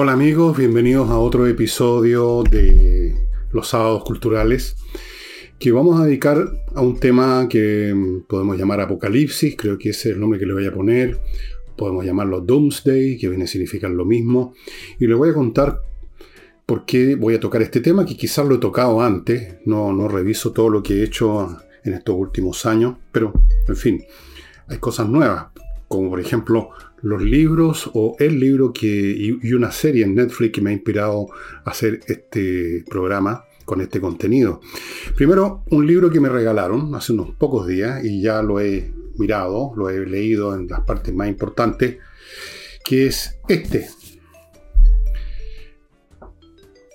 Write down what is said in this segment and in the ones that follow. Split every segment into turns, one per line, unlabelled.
Hola amigos, bienvenidos a otro episodio de los sábados culturales que vamos a dedicar a un tema que podemos llamar Apocalipsis, creo que ese es el nombre que le voy a poner, podemos llamarlo Doomsday, que viene a significar lo mismo, y le voy a contar por qué voy a tocar este tema, que quizás lo he tocado antes, no, no reviso todo lo que he hecho en estos últimos años, pero en fin, hay cosas nuevas, como por ejemplo los libros o el libro que, y una serie en Netflix que me ha inspirado a hacer este programa con este contenido. Primero, un libro que me regalaron hace unos pocos días y ya lo he mirado, lo he leído en las partes más importantes, que es este.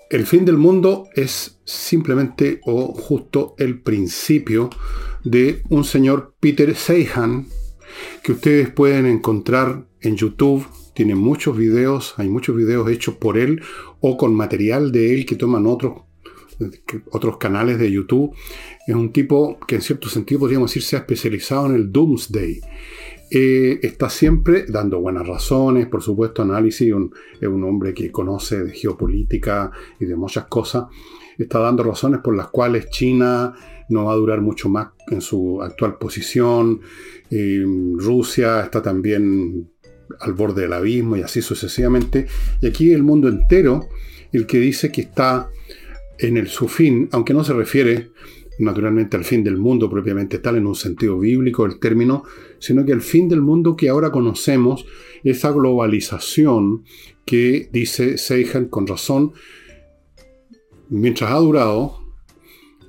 El fin del mundo es simplemente o justo el principio de un señor Peter Seihan que ustedes pueden encontrar en YouTube. Tiene muchos videos, hay muchos videos hechos por él o con material de él que toman otros otros canales de YouTube. Es un tipo que en cierto sentido podríamos decir se ha especializado en el Doomsday. Eh, está siempre dando buenas razones, por supuesto, análisis. es un hombre que conoce de geopolítica y de muchas cosas. Está dando razones por las cuales China no va a durar mucho más en su actual posición. Eh, Rusia está también al borde del abismo y así sucesivamente. Y aquí el mundo entero, el que dice que está en el su fin, aunque no se refiere naturalmente al fin del mundo propiamente tal en un sentido bíblico el término, sino que el fin del mundo que ahora conocemos, esa globalización que dice Seihan con razón, mientras ha durado,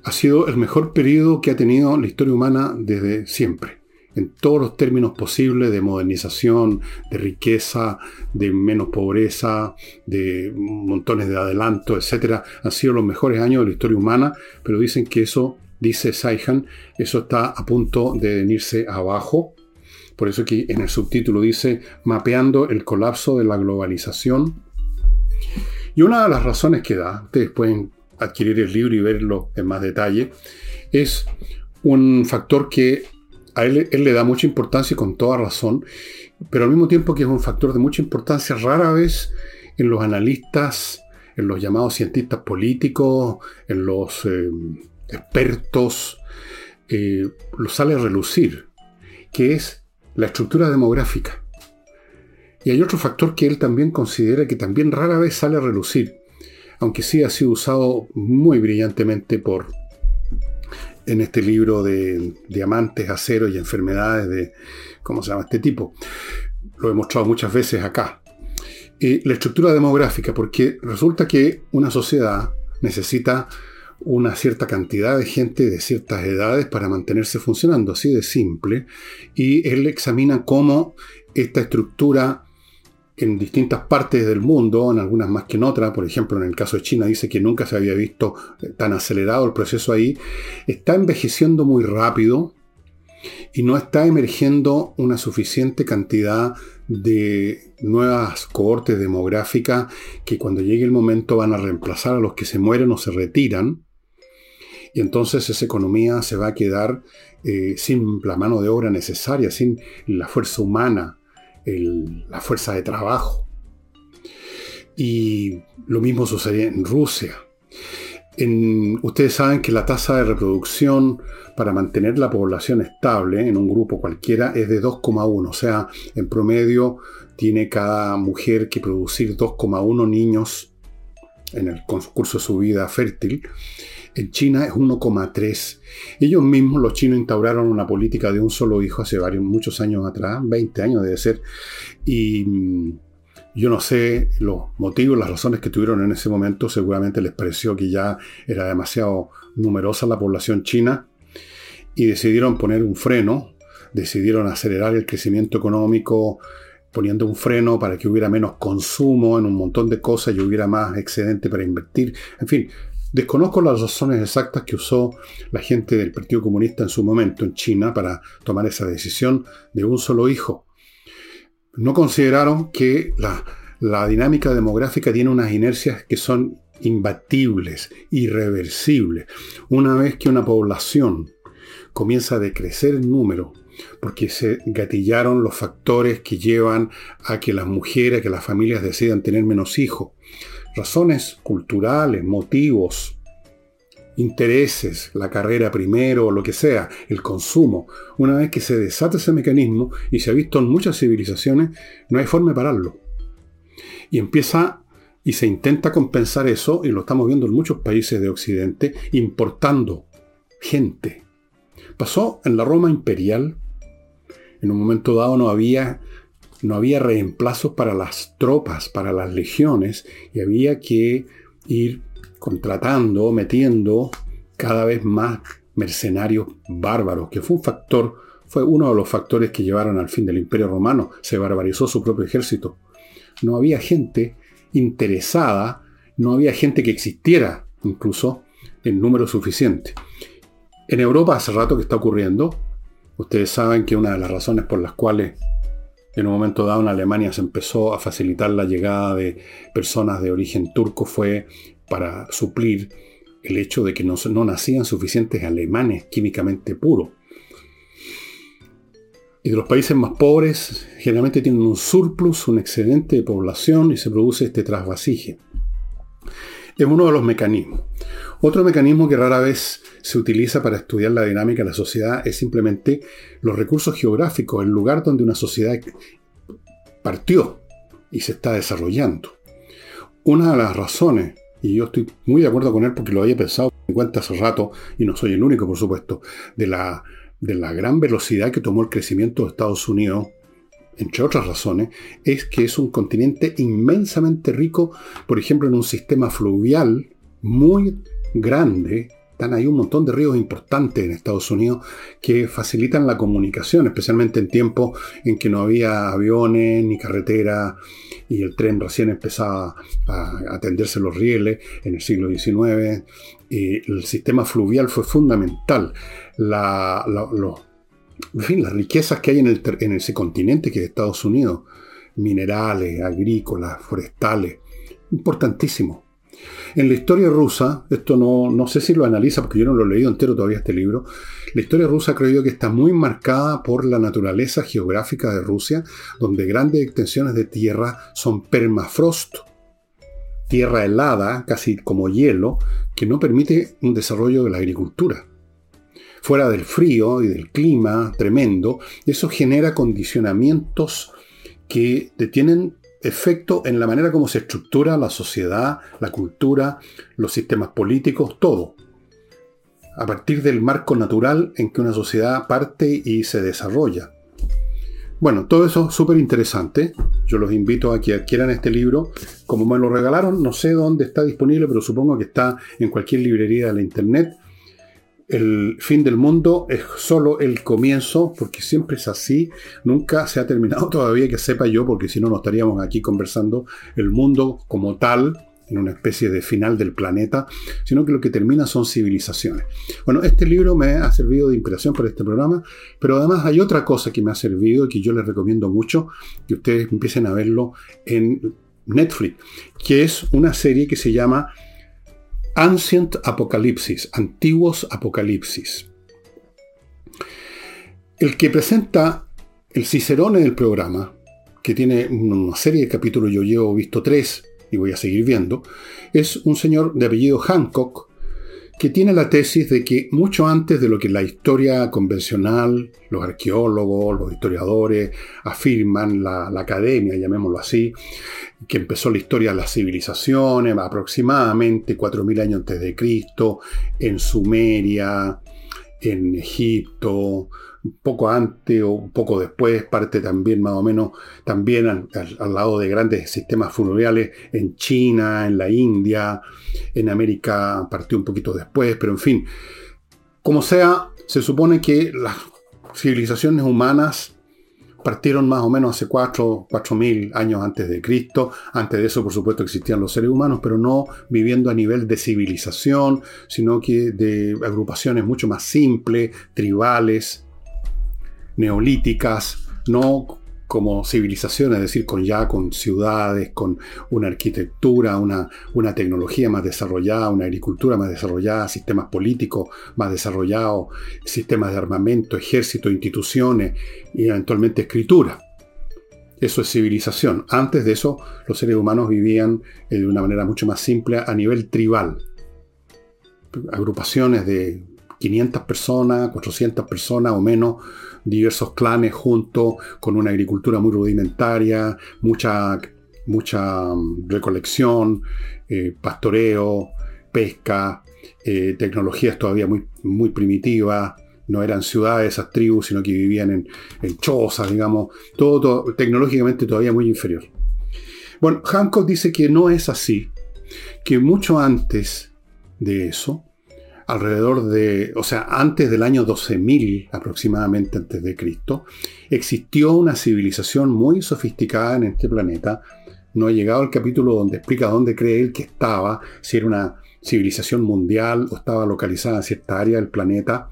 ha sido el mejor periodo que ha tenido la historia humana desde siempre en todos los términos posibles de modernización, de riqueza, de menos pobreza, de montones de adelanto, etc. Han sido los mejores años de la historia humana, pero dicen que eso, dice Saihan, eso está a punto de venirse abajo. Por eso que en el subtítulo dice mapeando el colapso de la globalización. Y una de las razones que da, ustedes pueden adquirir el libro y verlo en más detalle, es un factor que a él, le da mucha importancia y con toda razón, pero al mismo tiempo que es un factor de mucha importancia, rara vez en los analistas, en los llamados cientistas políticos, en los eh, expertos, eh, lo sale a relucir, que es la estructura demográfica. Y hay otro factor que él también considera que también rara vez sale a relucir, aunque sí ha sido usado muy brillantemente por en este libro de diamantes, acero y enfermedades de, ¿cómo se llama este tipo? Lo he mostrado muchas veces acá. la estructura demográfica, porque resulta que una sociedad necesita una cierta cantidad de gente de ciertas edades para mantenerse funcionando, así de simple, y él examina cómo esta estructura en distintas partes del mundo, en algunas más que en otras, por ejemplo en el caso de China dice que nunca se había visto eh, tan acelerado el proceso ahí, está envejeciendo muy rápido y no está emergiendo una suficiente cantidad de nuevas cohortes demográficas que cuando llegue el momento van a reemplazar a los que se mueren o se retiran. Y entonces esa economía se va a quedar eh, sin la mano de obra necesaria, sin la fuerza humana la fuerza de trabajo. Y lo mismo sucede en Rusia. ustedes saben que la tasa de reproducción para mantener la población estable en un grupo cualquiera es de 2,1. O sea, en promedio tiene cada mujer que producir 2,1 niños en el curso de su vida fértil. En China es 1,3. Ellos mismos, los chinos, instauraron una política de un solo hijo hace varios, muchos años atrás, 20 años debe ser, y mm, yo no sé los motivos, las razones que tuvieron en ese momento, seguramente les pareció que ya era demasiado numerosa la población china y decidieron poner un freno, decidieron acelerar el crecimiento económico, poniendo un freno para que hubiera menos consumo en un montón de cosas y hubiera más excedente para invertir. En fin, Desconozco las razones exactas que usó la gente del Partido Comunista en su momento en China para tomar esa decisión de un solo hijo. No consideraron que la, dinámica demográfica tiene unas inercias que son imbatibles, irreversibles. Una vez que una población comienza a decrecer en número porque se gatillaron los factores que llevan a que las mujeres, que las familias decidan tener menos hijos. Razones culturales, motivos, intereses, la carrera primero, lo que sea, el consumo. Una vez que se desata ese mecanismo, y se ha visto en muchas civilizaciones, no hay forma de pararlo. Y empieza y se intenta compensar eso, y lo estamos viendo en muchos países de Occidente, importando gente. Pasó en la Roma imperial, en un momento dado no había, no había reemplazos para las tropas, para las legiones, y había que ir contratando, metiendo cada vez más mercenarios bárbaros, que fue un factor, fue uno de los factores que llevaron al fin del Imperio Romano. Se barbarizó su propio ejército. No había gente interesada, no había gente que existiera incluso en número suficiente. En Europa hace rato que está ocurriendo. Ustedes saben que una de las razones por las cuales en un momento dado en Alemania se empezó a facilitar la llegada de personas de origen turco fue para suplir el hecho de que no, no nacían suficientes alemanes químicamente puros. Y de los países más pobres generalmente tienen un surplus, un excedente de población y se produce este trasvasije. Es uno de los mecanismos. Otro mecanismo que rara vez se utiliza para estudiar la dinámica de la sociedad es simplemente los recursos geográficos, el lugar donde una sociedad partió y se está desarrollando. Una de las razones, y yo estoy muy de acuerdo con él porque lo había pensado en cuenta hace rato, y no soy el único por supuesto, de la, de la gran velocidad que tomó el crecimiento de Estados Unidos entre otras razones, es que es un continente inmensamente rico, por ejemplo, en un sistema fluvial muy grande. Están ahí un montón de ríos importantes en Estados Unidos que facilitan la comunicación, especialmente en tiempos en que no había aviones ni carretera y el tren recién empezaba a atenderse los rieles en el siglo XIX. Y el sistema fluvial fue fundamental. La, las riquezas que hay en, en ese continente que es Estados Unidos, minerales, agrícolas, forestales, importantísimo. En la historia rusa, esto no, no, sé si lo analiza porque yo no lo he leído entero todavía este libro, la historia rusa creo yo que está muy marcada por la naturaleza geográfica de Rusia, donde grandes extensiones de tierra son permafrost, tierra helada, casi como hielo, que no permite un desarrollo de la agricultura. Fuera del frío y del clima tremendo, eso genera condicionamientos que tienen efecto en la manera como se estructura la sociedad, la cultura, los sistemas políticos, todo. A partir del marco natural en que una sociedad parte y se desarrolla. Bueno, todo eso es súper interesante. Yo los invito a que adquieran este libro. Como me lo regalaron, no sé dónde está disponible, pero supongo que está en cualquier librería de la internet el fin del mundo es solo el comienzo, porque siempre es así, nunca se ha terminado todavía que sepa yo, porque si no, no estaríamos aquí conversando el mundo como tal, en una especie de final del planeta, sino que lo que termina son civilizaciones. Bueno, este libro me ha servido de inspiración para este programa, pero además hay otra cosa que me ha servido y que yo les recomiendo mucho que ustedes empiecen a verlo en Netflix, que es una serie que se llama Ancient Apocalipsis, antiguos Apocalipsis. El que presenta el Cicerone del programa, que tiene una serie de capítulos, yo llevo visto tres y voy a seguir viendo, es un señor de apellido Hancock, que tiene la tesis de que mucho antes de lo que la historia convencional, los arqueólogos, los historiadores afirman, la, academia, llamémoslo así, que empezó la historia de las civilizaciones aproximadamente 4.000 años antes de Cristo, en Sumeria, en Egipto, poco antes o un poco después, parte también más o menos, también al, lado de grandes sistemas fluviales en China, en la India, en América partió un poquito después, pero en fin, como sea, se supone que las civilizaciones humanas partieron más o menos hace 4.000 años antes de Cristo. Antes de eso, por supuesto, existían los seres humanos, pero no viviendo a nivel de civilización, sino que de agrupaciones mucho más simples, tribales, neolíticas, no como civilización, es decir, con ya con ciudades, con una arquitectura, una, una tecnología más desarrollada, una agricultura más desarrollada, sistemas políticos más desarrollados, sistemas de armamento, ejército, instituciones y eventualmente escritura. Eso es civilización. Antes de eso, los seres humanos vivían eh, de una manera mucho más simple a nivel tribal. Agrupaciones de 500 personas, 400 personas o menos, diversos clanes juntos, con una agricultura muy rudimentaria, mucha, mucha mm, recolección, eh, pastoreo, pesca, eh, tecnologías todavía muy, muy primitivas, no eran ciudades esas tribus, sino que vivían en, chozas, digamos, todo, tecnológicamente todavía muy inferior. Bueno, Hancock dice que no es así, que mucho antes de eso, alrededor de, o sea, antes del año 12.000 aproximadamente antes de Cristo, existió una civilización muy sofisticada en este planeta. No ha llegado al capítulo donde explica dónde cree él que estaba, si era una civilización mundial o estaba localizada en cierta área del planeta,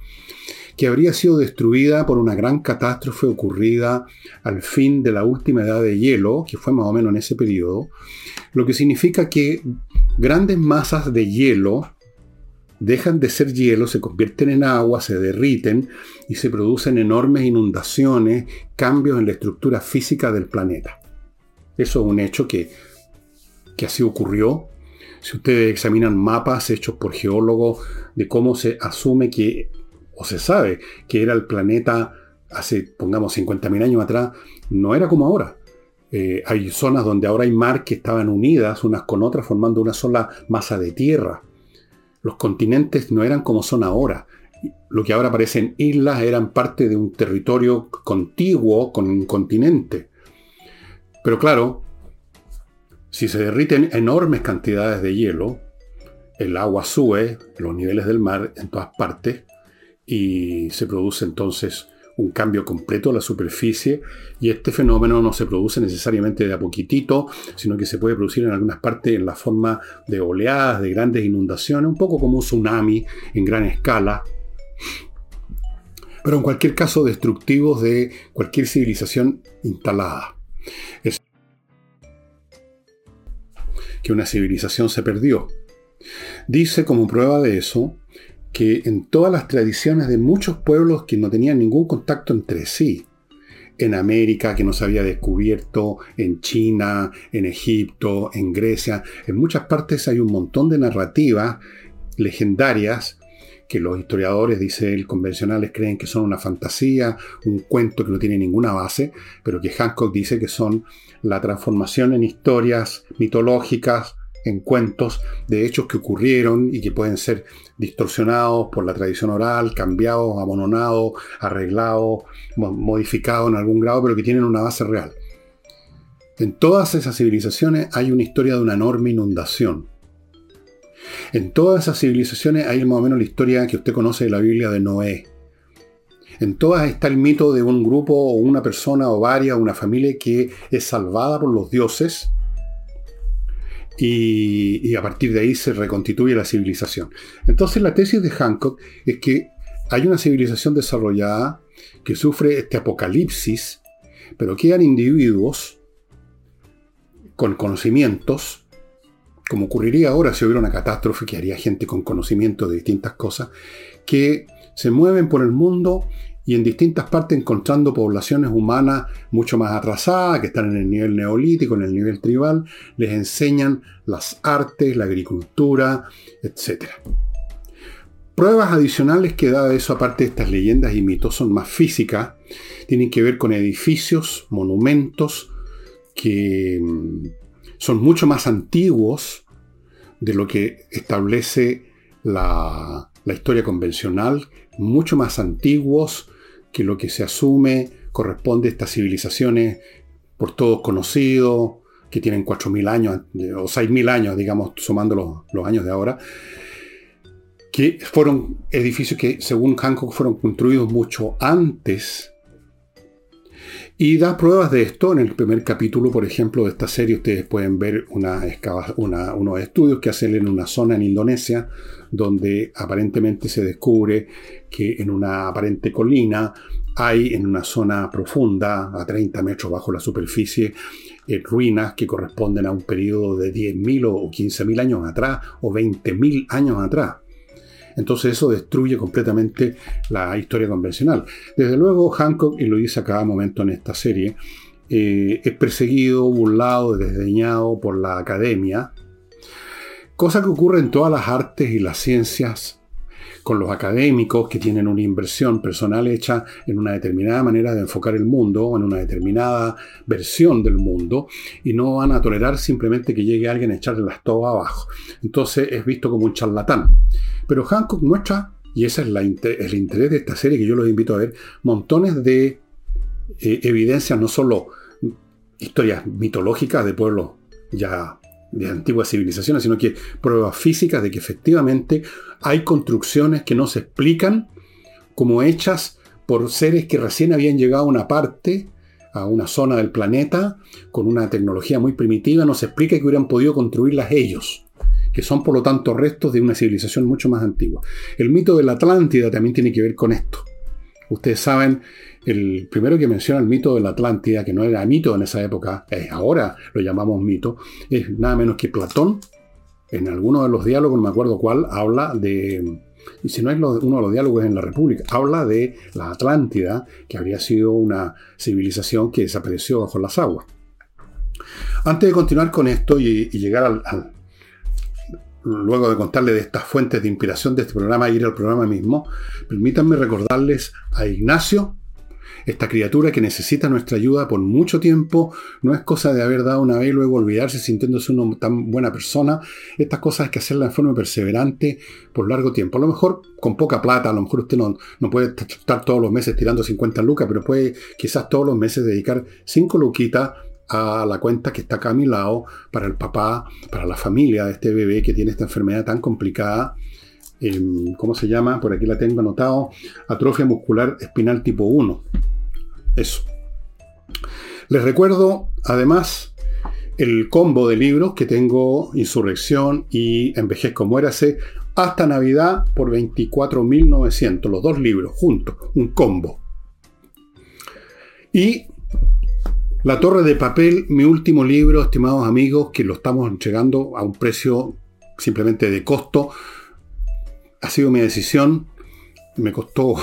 que habría sido destruida por una gran catástrofe ocurrida al fin de la última edad de hielo, que fue más o menos en ese periodo, lo que significa que grandes masas de hielo dejan de ser hielo, se convierten en agua, se derriten y se producen enormes inundaciones, cambios en la estructura física del planeta. Eso es un hecho que, que así ocurrió. Si ustedes examinan mapas hechos por geólogos de cómo se asume que, o se sabe que era el planeta hace, pongamos, 50.000 años atrás, no era como ahora. Eh, hay zonas donde ahora hay mar que estaban unidas unas con otras formando una sola masa de tierra los continentes no eran como son ahora. Lo que ahora parecen islas eran parte de un territorio contiguo con un continente. Pero claro, si se derriten enormes cantidades de hielo, el agua sube, los niveles del mar en todas partes, y se produce entonces un cambio completo a la superficie y este fenómeno no se produce necesariamente de a poquitito, sino que se puede producir en algunas partes en la forma de oleadas, de grandes inundaciones, un poco como un tsunami en gran escala, pero en cualquier caso destructivos de cualquier civilización instalada. Que una civilización se perdió. Dice como prueba de eso que en todas las tradiciones de muchos pueblos que no tenían ningún contacto entre sí, en América que no se había descubierto, en China, en Egipto, en Grecia, en muchas partes hay un montón de narrativas legendarias que los historiadores, dice él, convencionales creen que son una fantasía, un cuento que no tiene ninguna base, pero que Hancock dice que son la transformación en historias mitológicas en cuentos de hechos que ocurrieron y que pueden ser distorsionados por la tradición oral, cambiados, amononados, arreglados, modificados en algún grado, pero que tienen una base real. En todas esas civilizaciones hay una historia de una enorme inundación. En todas esas civilizaciones hay más o menos la historia que usted conoce de la Biblia de Noé. En todas está el mito de un grupo o una persona o varias, una familia que es salvada por los dioses y, a partir de ahí se reconstituye la civilización. Entonces la tesis de Hancock es que hay una civilización desarrollada que sufre este apocalipsis, pero quedan individuos con conocimientos, como ocurriría ahora si hubiera una catástrofe que haría gente con conocimiento de distintas cosas, que se mueven por el mundo y en distintas partes encontrando poblaciones humanas mucho más atrasadas, que están en el nivel neolítico, en el nivel tribal, les enseñan las artes, la agricultura, etc. Pruebas adicionales que da eso, aparte de estas leyendas y mitos, son más físicas, tienen que ver con edificios, monumentos, que mm, son mucho más antiguos de lo que establece la, la historia convencional, mucho más antiguos, que lo que se asume corresponde a estas civilizaciones por todos conocidos, que tienen 4.000 años o 6.000 años, digamos, sumando los, años de ahora, que fueron edificios que, según Hancock, fueron construidos mucho antes. Y da pruebas de esto en el primer capítulo, por ejemplo, de esta serie. Ustedes pueden ver una, unos estudios que hacen en una zona en Indonesia, donde aparentemente se descubre que en una aparente colina hay en una zona profunda, a 30 metros bajo la superficie, eh, ruinas que corresponden a un periodo de 10.000 o 15.000 años atrás o 20.000 años atrás. Entonces eso destruye completamente la historia convencional. Desde luego Hancock, y lo dice a cada momento en esta serie, eh, es perseguido, burlado, desdeñado por la academia, cosa que ocurre en todas las artes y las ciencias con los académicos que tienen una inversión personal hecha en una determinada manera de enfocar el mundo, en una determinada versión del mundo, y no van a tolerar simplemente que llegue alguien a echarle las tobas abajo. Entonces es visto como un charlatán. Pero Hancock muestra, y ese es el interés de esta serie que yo los invito a ver, montones de eh, evidencias, no solo historias mitológicas de pueblos ya de antiguas civilizaciones, sino que pruebas físicas de que efectivamente hay construcciones que no se explican como hechas por seres que recién habían llegado a una parte, a una zona del planeta, con una tecnología muy primitiva, no se explica que hubieran podido construirlas ellos, que son por lo tanto restos de una civilización mucho más antigua. El mito de la Atlántida también tiene que ver con esto. Ustedes saben el primero que menciona el mito de la Atlántida, que no era mito en esa época, es ahora lo llamamos mito, es nada menos que Platón. En alguno de los diálogos, no me acuerdo cuál, habla de, y si no es uno de los diálogos en la República, habla de la Atlántida, que habría sido una civilización que desapareció bajo las aguas. Antes de continuar con esto y, llegar al, luego de contarle de estas fuentes de inspiración de este programa e ir al programa mismo, permítanme recordarles a Ignacio, esta criatura que necesita nuestra ayuda por mucho tiempo, no es cosa de haber dado una vez y luego olvidarse sintiéndose una tan buena persona. Estas cosas hay que hacerlas en forma perseverante por largo tiempo. A lo mejor con poca plata, a lo mejor usted no, no puede estar todos los meses tirando 50 lucas, pero puede quizás todos los meses dedicar 5 luquitas a la cuenta que está acá a mi lado para el papá, para la familia de este bebé que tiene esta enfermedad tan complicada. Em, ¿Cómo se llama? Por aquí la tengo anotado. Atrofia muscular espinal tipo 1. Eso. Les recuerdo, además, el combo de libros que tengo, Insurrección y Envejezco Muérase, hasta Navidad por 24.900, los dos libros juntos, un combo. Y La Torre de Papel, mi último libro, estimados amigos, que lo estamos entregando a un precio simplemente de costo. Ha sido mi decisión, me costó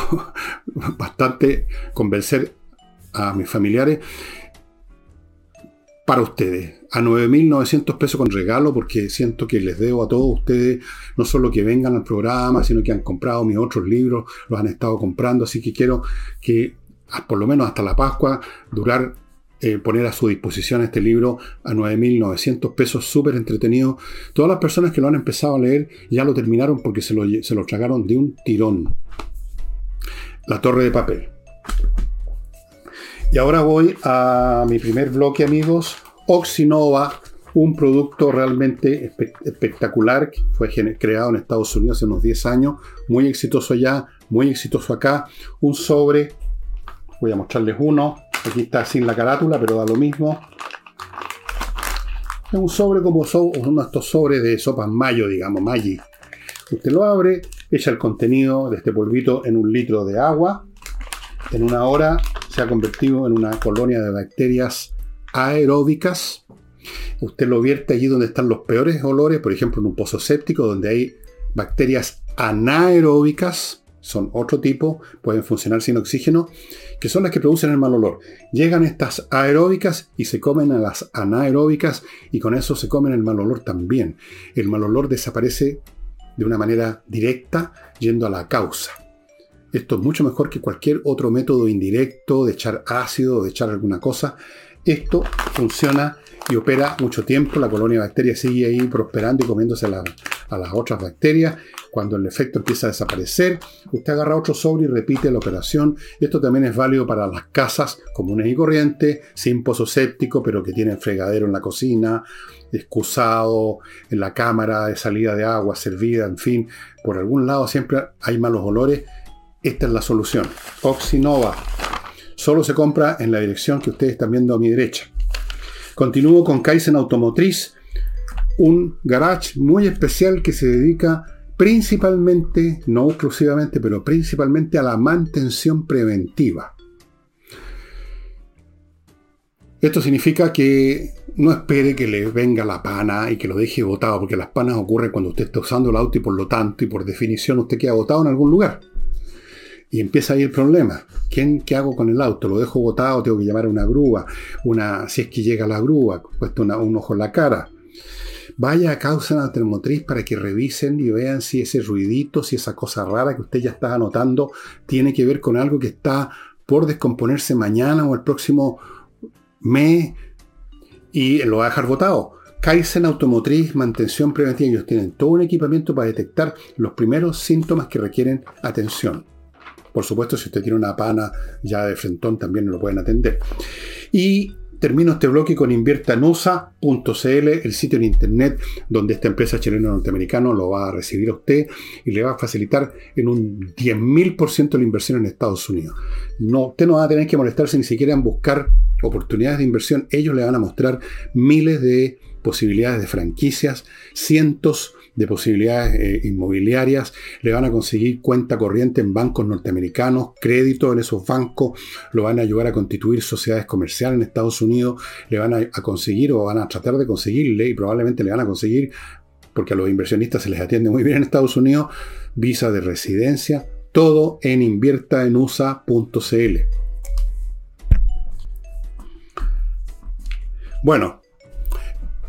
bastante convencer a mis familiares para ustedes. A 9.900 pesos con regalo porque siento que les debo a todos ustedes no solo que vengan al programa, sino que han comprado mis otros libros, los han estado comprando, así que quiero que por lo menos hasta la Pascua durar eh, poner a su disposición este libro a 9.900 pesos, súper entretenido. Todas las personas que lo han empezado a leer ya lo terminaron porque se lo, se lo tragaron de un tirón. La torre de papel. Y ahora voy a mi primer bloque, amigos. Oxinova, un producto realmente espectacular que fue creado en Estados Unidos hace unos 10 años, muy exitoso allá, muy exitoso acá. Un sobre, voy a mostrarles uno. Aquí está sin la carátula, pero da lo mismo. Es un sobre como uno de estos sobres de sopas mayo, digamos, Maggi. Usted lo abre, echa el contenido de este polvito en un litro de agua. En una hora se ha convertido en una colonia de bacterias aeróbicas. Usted lo vierte allí donde están los peores olores, por ejemplo en un pozo séptico donde hay bacterias anaeróbicas, son otro tipo, pueden funcionar sin oxígeno, que son las que producen el mal olor. Llegan estas aeróbicas y se comen a las anaeróbicas y con eso se comen el mal olor también. El mal olor desaparece de una manera directa yendo a la causa. Esto es mucho mejor que cualquier otro método indirecto de echar ácido, de echar alguna cosa. Esto funciona y opera mucho tiempo. La colonia de bacterias sigue ahí prosperando y comiéndose a las otras bacterias. Cuando el efecto empieza a desaparecer, usted agarra otro sobre y repite la operación. Esto también es válido para las casas comunes y corrientes, sin pozo séptico, pero que tienen fregadero en la cocina, excusado en la cámara de salida de agua, servida, en fin. Por algún lado siempre hay malos olores esta es la solución. Oxinova. Solo se compra en la dirección que ustedes están viendo a mi derecha. Continúo con Kaizen Automotriz, un garage muy especial que se dedica principalmente, no exclusivamente, pero principalmente a la mantención preventiva. Esto significa que no espere que le venga la pana y que lo deje botado, porque las panas ocurren cuando usted está usando el auto y por lo tanto y por definición usted queda botado en algún lugar. Y empieza ahí el problema. ¿Quién, ¿Qué hago con el auto? ¿Lo dejo botado? ¿Tengo que llamar a una grúa? Una, si es que llega la grúa, puesto un ojo en la cara. Vaya a causa la termotriz para que revisen y vean si ese ruidito, si esa cosa rara que usted ya está anotando, tiene que ver con algo que está por descomponerse mañana o el próximo mes y lo va a dejar votado. Kaizen Automotriz, mantención preventiva. Ellos tienen todo un equipamiento para detectar los primeros síntomas que requieren atención. Por supuesto, si usted tiene una pana ya de frentón, también lo pueden atender. Y termino este bloque con inviertanusa.cl, el sitio en internet donde esta empresa chilena norteamericana lo va a recibir a usted y le va a facilitar en un 10.000% la inversión en Estados Unidos. No, usted no va a tener que molestarse ni siquiera en buscar oportunidades de inversión, ellos le van a mostrar miles de posibilidades de franquicias, cientos de posibilidades eh, inmobiliarias, le van a conseguir cuenta corriente en bancos norteamericanos, crédito en esos bancos, lo van a ayudar a constituir sociedades comerciales en Estados Unidos, le van a, a conseguir o van a tratar de conseguirle y probablemente le van a conseguir, porque a los inversionistas se les atiende muy bien en Estados Unidos, visa de residencia, todo en inviertaenusa.cl. Bueno,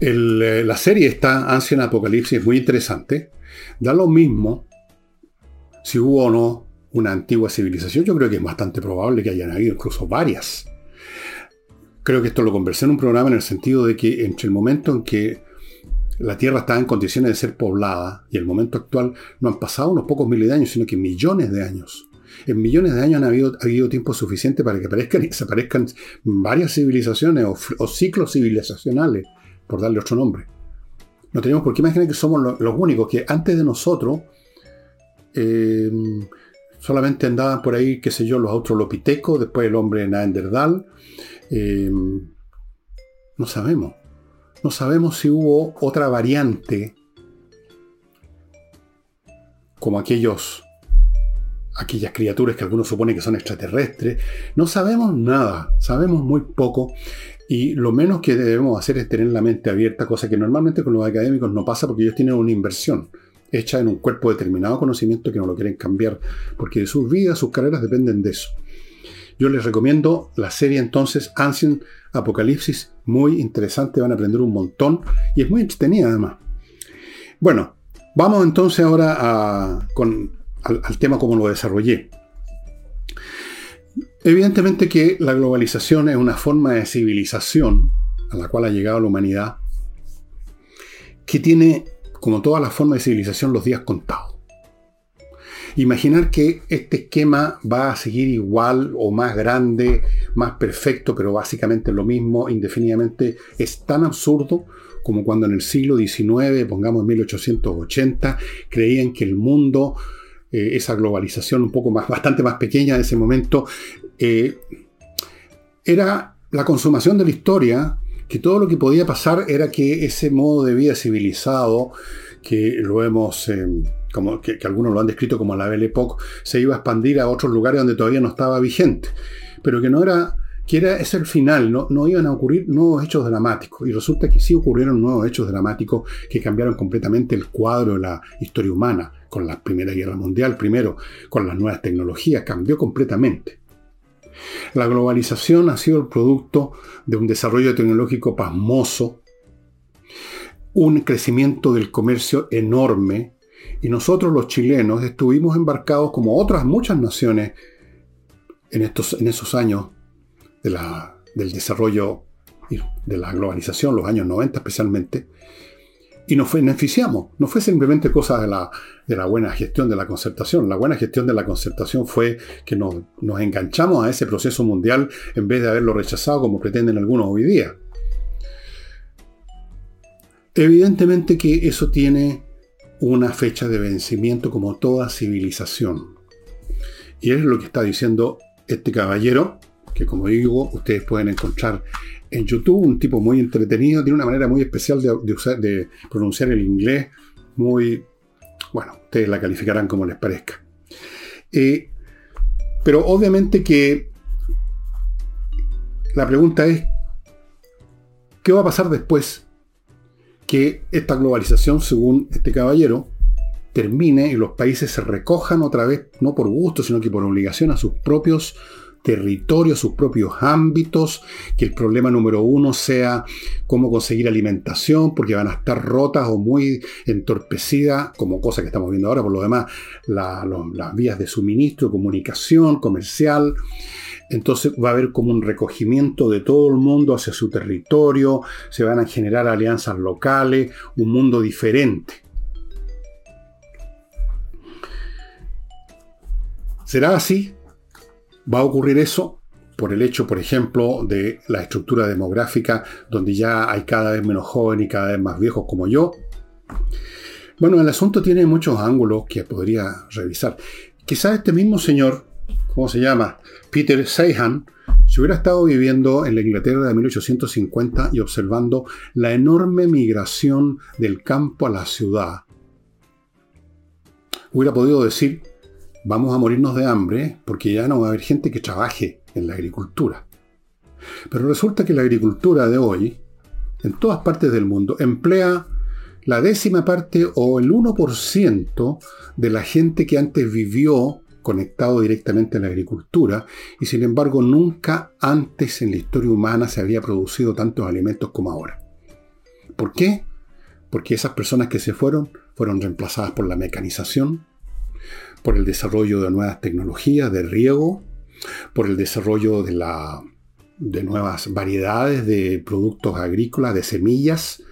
eh, la serie está Ancient Apocalipsis, es muy interesante. Da lo mismo si hubo o no una antigua civilización. Yo creo que es bastante probable que hayan habido incluso varias. Creo que esto lo conversé en un programa en el sentido de que entre el momento en que la Tierra estaba en condiciones de ser poblada y el momento actual no han pasado unos pocos miles de años, sino que millones de años. En millones de años ha habido, habido tiempo suficiente para que aparezcan y desaparezcan varias civilizaciones o, ciclos civilizacionales, por darle otro nombre. No tenemos por qué imaginar que somos los únicos que antes de nosotros eh, solamente andaban por ahí, qué sé yo, los australopitecos, después el hombre Neandertal. Eh, no sabemos. No sabemos si hubo otra variante como aquellos aquellas criaturas que algunos suponen que son extraterrestres. No sabemos nada, sabemos muy poco y lo menos que debemos hacer es tener la mente abierta, cosa que normalmente con los académicos no pasa porque ellos tienen una inversión hecha en un cuerpo determinado conocimiento que no lo quieren cambiar, porque de sus vidas, sus carreras dependen de eso. Yo les recomiendo la serie entonces Ancient Apocalipsis, muy interesante, van a aprender un montón y es muy entretenida además. Bueno, vamos entonces ahora al, tema como lo desarrollé. Evidentemente que la globalización es una forma de civilización a la cual ha llegado la humanidad, que tiene, como todas las formas de civilización, los días contados. Imaginar que este esquema va a seguir igual o más grande, más perfecto, pero básicamente lo mismo indefinidamente, es tan absurdo como cuando en el siglo XIX, pongamos en 1880, creían que el mundo eh, esa globalización un poco más, bastante más pequeña en ese momento, eh, era la consumación de la historia, que todo lo que podía pasar era que ese modo de vida civilizado, que lo hemos, eh, como que, algunos lo han descrito como la Belle Époque, se iba a expandir a otros lugares donde todavía no estaba vigente, pero que no era que era ese el final, no, no iban a ocurrir nuevos hechos dramáticos. Y resulta que sí ocurrieron nuevos hechos dramáticos que cambiaron completamente el cuadro de la historia humana con la Primera Guerra Mundial, primero con las nuevas tecnologías, cambió completamente. La globalización ha sido el producto de un desarrollo tecnológico pasmoso, un crecimiento del comercio enorme, y nosotros los chilenos estuvimos embarcados como otras muchas naciones en, estos, en esos años del desarrollo de la globalización, los años 90 especialmente, y nos beneficiamos. No fue simplemente cosa de la, de la, buena gestión de la concertación. La buena gestión de la concertación fue que nos, nos enganchamos a ese proceso mundial en vez de haberlo rechazado como pretenden algunos hoy día. Evidentemente que eso tiene una fecha de vencimiento como toda civilización. Y es lo que está diciendo este caballero, que como digo, ustedes pueden encontrar en YouTube, un tipo muy entretenido, tiene una manera muy especial de, usar, pronunciar el inglés, muy, bueno, ustedes la calificarán como les parezca. Eh, pero obviamente que la pregunta es, ¿Qué va a pasar después que esta globalización, según este caballero, termine y los países se recojan otra vez, no por gusto, sino que por obligación a sus propios territorios, sus propios ámbitos, que el problema número uno sea cómo conseguir alimentación, porque van a estar rotas o muy entorpecidas, como cosa que estamos viendo ahora, por lo demás, las vías de suministro, comunicación, comercial. Entonces va a haber como un recogimiento de todo el mundo hacia su territorio, se van a generar alianzas locales, un mundo diferente. ¿Será así? ¿Va a ocurrir eso? Por el hecho, por ejemplo, de la estructura demográfica, donde ya hay cada vez menos jóvenes y cada vez más viejos como yo. Bueno, el asunto tiene muchos ángulos que podría revisar. Quizás este mismo señor, ¿cómo se llama? Peter Seihan, si hubiera estado viviendo en la Inglaterra de 1850 y observando la enorme migración del campo a la ciudad, hubiera podido decir, vamos a morirnos de hambre porque ya no va a haber gente que trabaje en la agricultura. Pero resulta que la agricultura de hoy, en todas partes del mundo, emplea la décima parte o el 1% de la gente que antes vivió conectado directamente a la agricultura y sin embargo nunca antes en la historia humana se había producido tantos alimentos como ahora. ¿Por qué? Porque esas personas que se fueron fueron reemplazadas por la mecanización, por el desarrollo de nuevas tecnologías de riego, por el desarrollo de, la, de nuevas variedades de productos agrícolas, de semillas.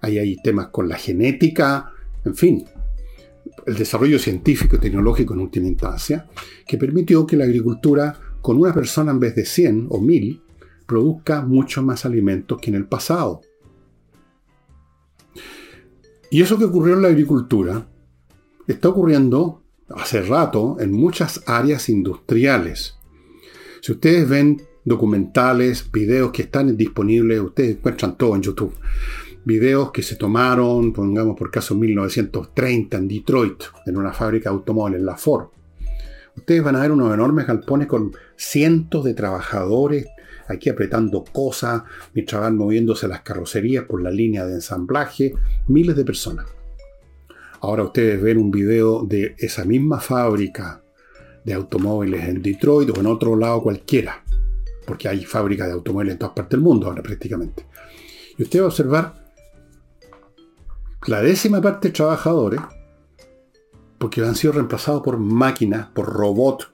Ahí hay temas con la genética, en fin, el desarrollo científico y tecnológico en última instancia, que permitió que la agricultura, con una persona en vez de 100 o 1000, produzca muchos más alimentos que en el pasado. Y eso que ocurrió en la agricultura está ocurriendo hace rato en muchas áreas industriales. Si ustedes ven documentales, videos que están disponibles, ustedes encuentran todo en YouTube. Videos que se tomaron, pongamos por caso 1930 en Detroit, en una fábrica de automóviles, en la Ford. Ustedes van a ver unos enormes galpones con cientos de trabajadores aquí apretando cosas, mientras van moviéndose las carrocerías por la línea de ensamblaje, miles de personas. Ahora ustedes ven un video de esa misma fábrica de automóviles en Detroit o en otro lado cualquiera, porque hay fábricas de automóviles en todas partes del mundo ahora prácticamente. Y usted va a observar la décima parte de trabajadores, porque han sido reemplazados por máquinas, por robots,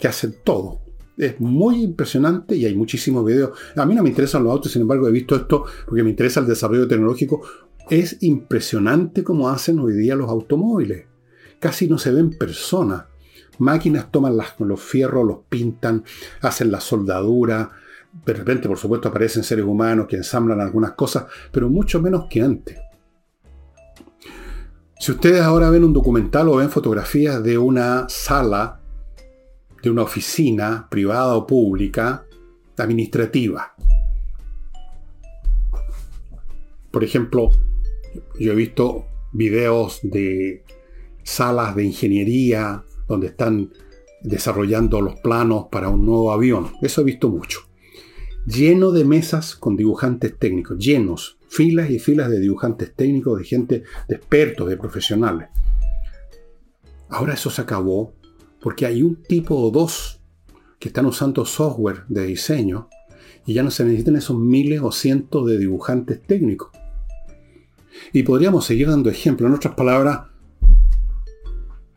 que hacen todo. Es muy impresionante y hay muchísimos videos. A mí no me interesan los autos, sin embargo he visto esto porque me interesa el desarrollo tecnológico es impresionante cómo hacen hoy día los automóviles. Casi no se ven personas. Máquinas toman los fierros, los pintan, hacen la soldadura. De repente, por supuesto, aparecen seres humanos que ensamblan algunas cosas, pero mucho menos que antes. Si ustedes ahora ven un documental o ven fotografías de una sala, de una oficina privada o pública, administrativa, por ejemplo, yo he visto videos de salas de ingeniería donde están desarrollando los planos para un nuevo avión. Eso he visto mucho. Lleno de mesas con dibujantes técnicos, llenos, filas y filas de dibujantes técnicos, de gente, de expertos, de profesionales. Ahora eso se acabó porque hay un tipo o dos que están usando software de diseño y ya no se necesitan esos miles o cientos de dibujantes técnicos. Y podríamos seguir dando ejemplos. En otras palabras,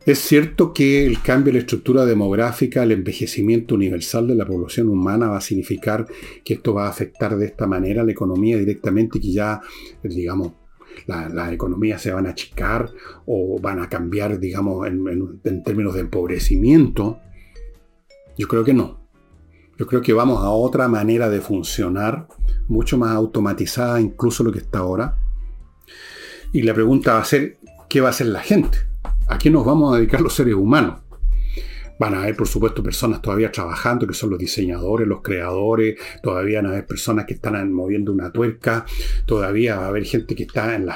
es cierto que el cambio en la estructura demográfica, el envejecimiento universal de la población humana va a significar que esto va a afectar de esta manera la economía directamente que ya, digamos, la, economía se van a achicar o van a cambiar, digamos, en términos de empobrecimiento. Yo creo que no. Yo creo que vamos a otra manera de funcionar, mucho más automatizada incluso lo que está ahora y la pregunta va a ser, ¿qué va a hacer la gente? ¿A qué nos vamos a dedicar los seres humanos? Van a haber, por supuesto, personas todavía trabajando, que son los diseñadores, los creadores, todavía van a haber personas que están moviendo una tuerca, todavía va a haber gente que está en,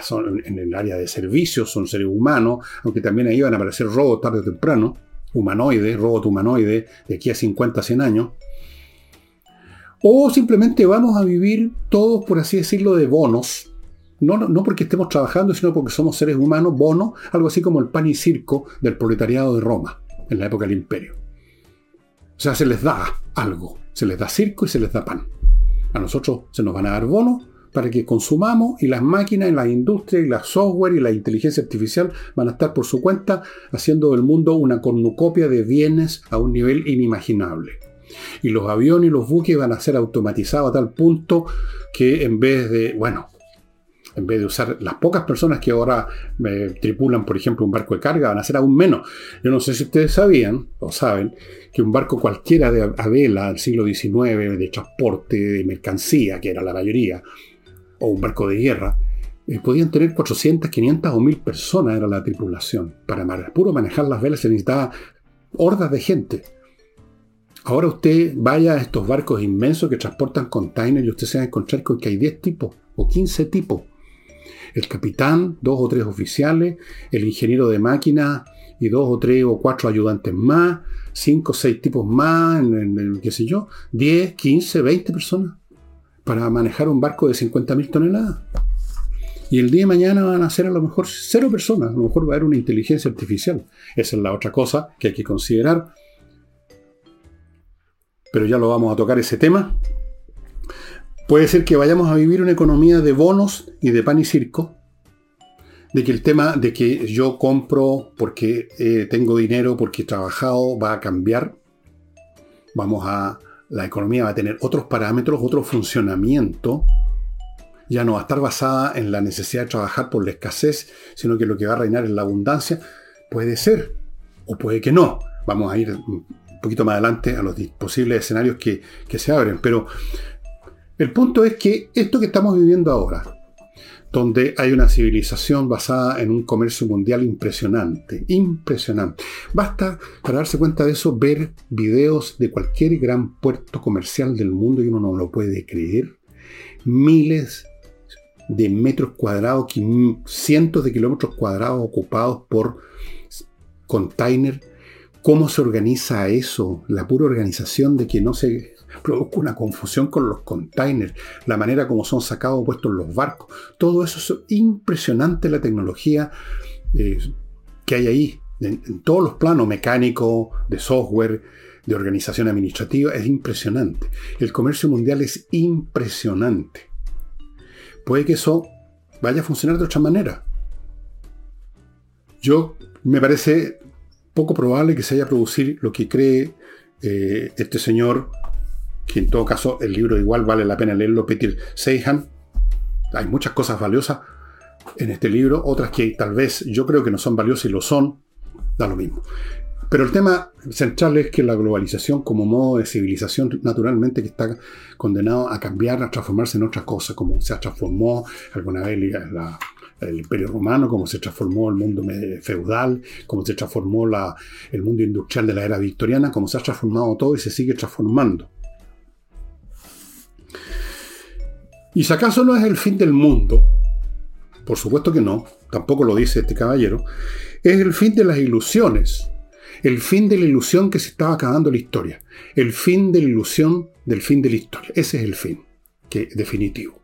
en el área de servicios, son seres humanos, aunque también ahí van a aparecer robots tarde o temprano, humanoides, robots humanoides, de aquí a 50, 100 años. O simplemente vamos a vivir todos, por así decirlo, de bonos. No, no, porque estemos trabajando, sino porque somos seres humanos, bonos, algo así como el pan y circo del proletariado de Roma, en la época del imperio. O sea, se les da algo, se les da circo y se les da pan. A nosotros se nos van a dar bonos para que consumamos y las máquinas, y la industria, y la software y la inteligencia artificial van a estar por su cuenta haciendo del mundo una cornucopia de bienes a un nivel inimaginable. Y los aviones y los buques van a ser automatizados a tal punto que en vez de, bueno, en vez de usar las pocas personas que ahora eh, tripulan, por ejemplo, un barco de carga, van a ser aún menos. Yo no sé si ustedes sabían o saben que un barco cualquiera de vela del siglo XIX, de transporte, de mercancía, que era la mayoría, o un barco de guerra, eh, podían tener 400, 500 o 1000 personas, era la tripulación. Para puro manejar las velas se necesitaba hordas de gente. Ahora usted vaya a estos barcos inmensos que transportan containers y usted se va a encontrar con que hay 10 tipos o 15 tipos. El capitán, dos o tres oficiales, el ingeniero de máquina y dos o tres o cuatro ayudantes más, cinco o seis tipos más, en, qué sé yo, 10, 15, 20 personas para manejar un barco de 50.000 toneladas. Y el día de mañana van a ser a lo mejor cero personas, a lo mejor va a haber una inteligencia artificial. Esa es la otra cosa que hay que considerar. Pero ya lo vamos a tocar ese tema. Puede ser que vayamos a vivir una economía de bonos y de pan y circo. De que el tema de que yo compro porque eh, tengo dinero, porque he trabajado, va a cambiar. Vamos a la economía va a tener otros parámetros, otro funcionamiento. Ya no va a estar basada en la necesidad de trabajar por la escasez, sino que lo que va a reinar es la abundancia. Puede ser, o puede que no. Vamos a ir un poquito más adelante a los posibles escenarios que, que se abren. Pero el punto es que esto que estamos viviendo ahora, donde hay una civilización basada en un comercio mundial impresionante, impresionante. Basta, para darse cuenta de eso, ver videos de cualquier gran puerto comercial del mundo y uno no lo puede creer. Miles de metros cuadrados, cientos de kilómetros cuadrados ocupados por container. ¿Cómo se organiza eso? La pura organización de que no se produzca una confusión con los containers, la manera como son sacados o puestos los barcos. Todo eso es impresionante la tecnología eh, que hay ahí, en, todos los planos, mecánico, de software, de organización administrativa, es impresionante. El comercio mundial es impresionante. Puede que eso vaya a funcionar de otra manera. Yo me parece poco probable que se haya producido lo que cree eh, este señor que en todo caso el libro igual vale la pena leerlo, Peter Seihan. Hay muchas cosas valiosas en este libro, otras que tal vez yo creo que no son valiosas y lo son, da lo mismo. Pero el tema central es que la globalización como modo de civilización naturalmente que está condenado a cambiar, a transformarse en otras cosas, como se transformó alguna vez el imperio romano, como se transformó el mundo feudal, como se transformó el mundo industrial de la era victoriana, como se ha transformado todo y se sigue transformando. ¿Y si acaso no es el fin del mundo? Por supuesto que no, tampoco lo dice este caballero. Es el fin de las ilusiones, el fin de la ilusión que se estaba acabando la historia, el fin de la ilusión del fin de la historia. Ese es el fin, que definitivo.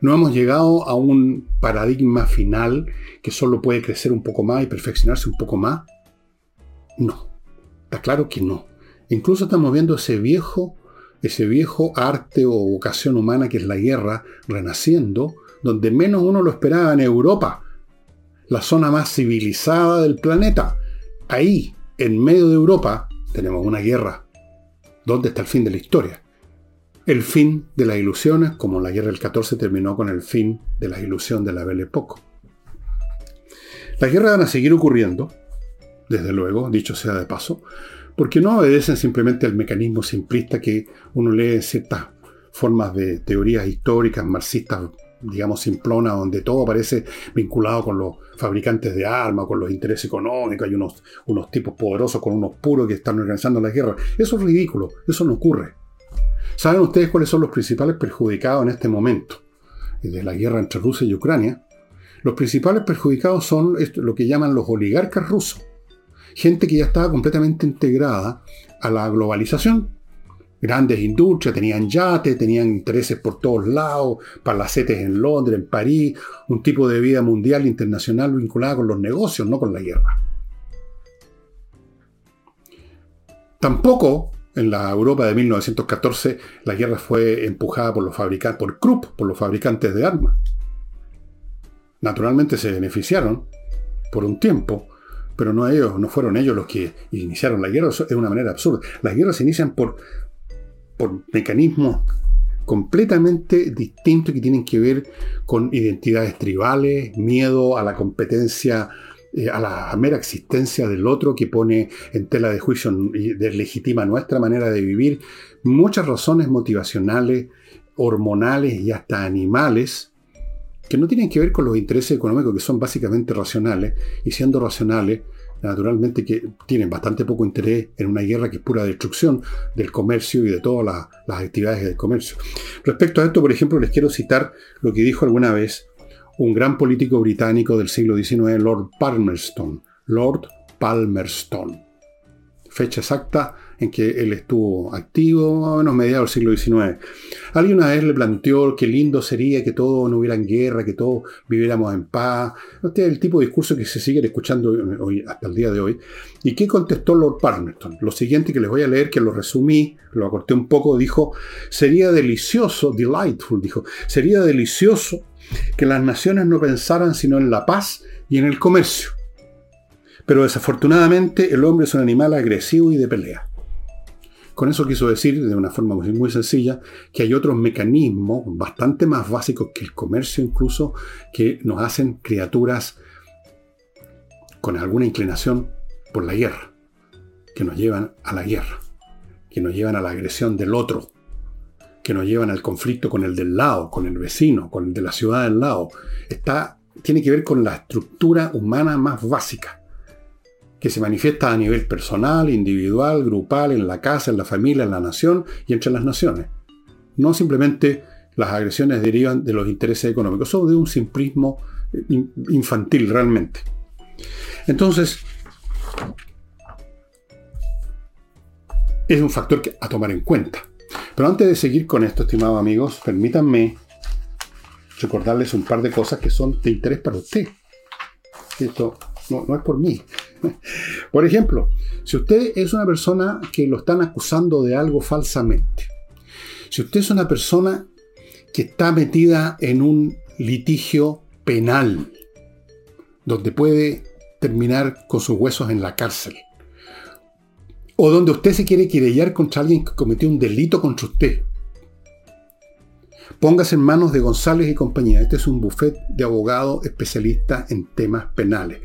No hemos llegado a un paradigma final que solo puede crecer un poco más y perfeccionarse un poco más. No, está claro que no. Incluso estamos viendo ese viejo ese viejo arte o vocación humana que es la guerra renaciendo, donde menos uno lo esperaba en Europa, la zona más civilizada del planeta. Ahí, en medio de Europa, tenemos una guerra. ¿Dónde está el fin de la historia? El fin de las ilusiones, como la guerra del 14 terminó con el fin de la ilusión de la Belle Époque. Las guerras van a seguir ocurriendo, desde luego, dicho sea de paso, porque no obedecen simplemente al mecanismo simplista que uno lee en ciertas formas de teorías históricas marxistas, digamos, simplonas, donde todo parece vinculado con los fabricantes de armas, con los intereses económicos, hay unos, unos tipos poderosos con unos puros que están organizando la guerra. Eso es ridículo, eso no ocurre. ¿Saben ustedes cuáles son los principales perjudicados en este momento de la guerra entre Rusia y Ucrania? Los principales perjudicados son lo que llaman los oligarcas rusos gente que ya estaba completamente integrada a la globalización. grandes industrias, tenían yates, tenían intereses por todos lados, palacetes en Londres, en París, un tipo de vida mundial, internacional vinculada con los negocios, no con la guerra. Tampoco en la Europa de 1914 la guerra fue empujada por los fabricantes, por Krupp, por los fabricantes de armas. Naturalmente se beneficiaron por un tiempo, pero no ellos, no fueron ellos los que iniciaron la guerra, es una manera absurda. Las guerras se inician por, por mecanismos completamente distintos que tienen que ver con identidades tribales, miedo a la competencia, eh, a la mera existencia del otro que pone en tela de juicio y deslegitima nuestra manera de vivir, muchas razones motivacionales, hormonales y hasta animales que no tienen que ver con los intereses económicos que son básicamente racionales, y siendo racionales, naturalmente que tienen bastante poco interés en una guerra que es pura destrucción del comercio y de todas las actividades del comercio. Respecto a esto, por ejemplo, les quiero citar lo que dijo alguna vez un gran político británico del siglo XIX, Lord Palmerston. Lord Palmerston. Fecha exacta en que él estuvo activo, más o menos mediados del siglo XIX. Alguien una vez le planteó qué lindo sería que todos no hubieran guerra, que todos viviéramos en paz. Este es el tipo de discurso que se sigue escuchando hasta el día de hoy. ¿Y qué contestó Lord Palmerston? Lo siguiente que les voy a leer, que lo resumí, lo acorté un poco, dijo, sería delicioso, delightful, dijo, sería delicioso que las naciones no pensaran sino en la paz y en el comercio. Pero desafortunadamente el hombre es un animal agresivo y de pelea. Con eso quiso decir, de una forma muy sencilla, que hay otros mecanismos bastante más básicos que el comercio incluso, que nos hacen criaturas con alguna inclinación por la guerra, que nos llevan a la guerra, que nos llevan a la agresión del otro, que nos llevan al conflicto con el del lado, con el vecino, con el de la ciudad del lado. Está, tiene que ver con la estructura humana más básica que se manifiesta a nivel personal, individual, grupal, en la casa, en la familia, en la nación y entre las naciones. No simplemente las agresiones derivan de los intereses económicos, son de un simplismo eh, infantil realmente. Entonces, es un factor a tomar en cuenta. Pero antes de seguir con esto, estimados amigos, permítanme recordarles un par de cosas que son de interés para usted. Esto no, no es por mí, Por ejemplo, si usted es una persona que lo están acusando de algo falsamente, si usted es una persona que está metida en un litigio penal, donde puede terminar con sus huesos en la cárcel, o donde usted se quiere querellar contra alguien que cometió un delito contra usted, Póngase en manos de González y compañía. Este es un buffet de abogados especialistas en temas penales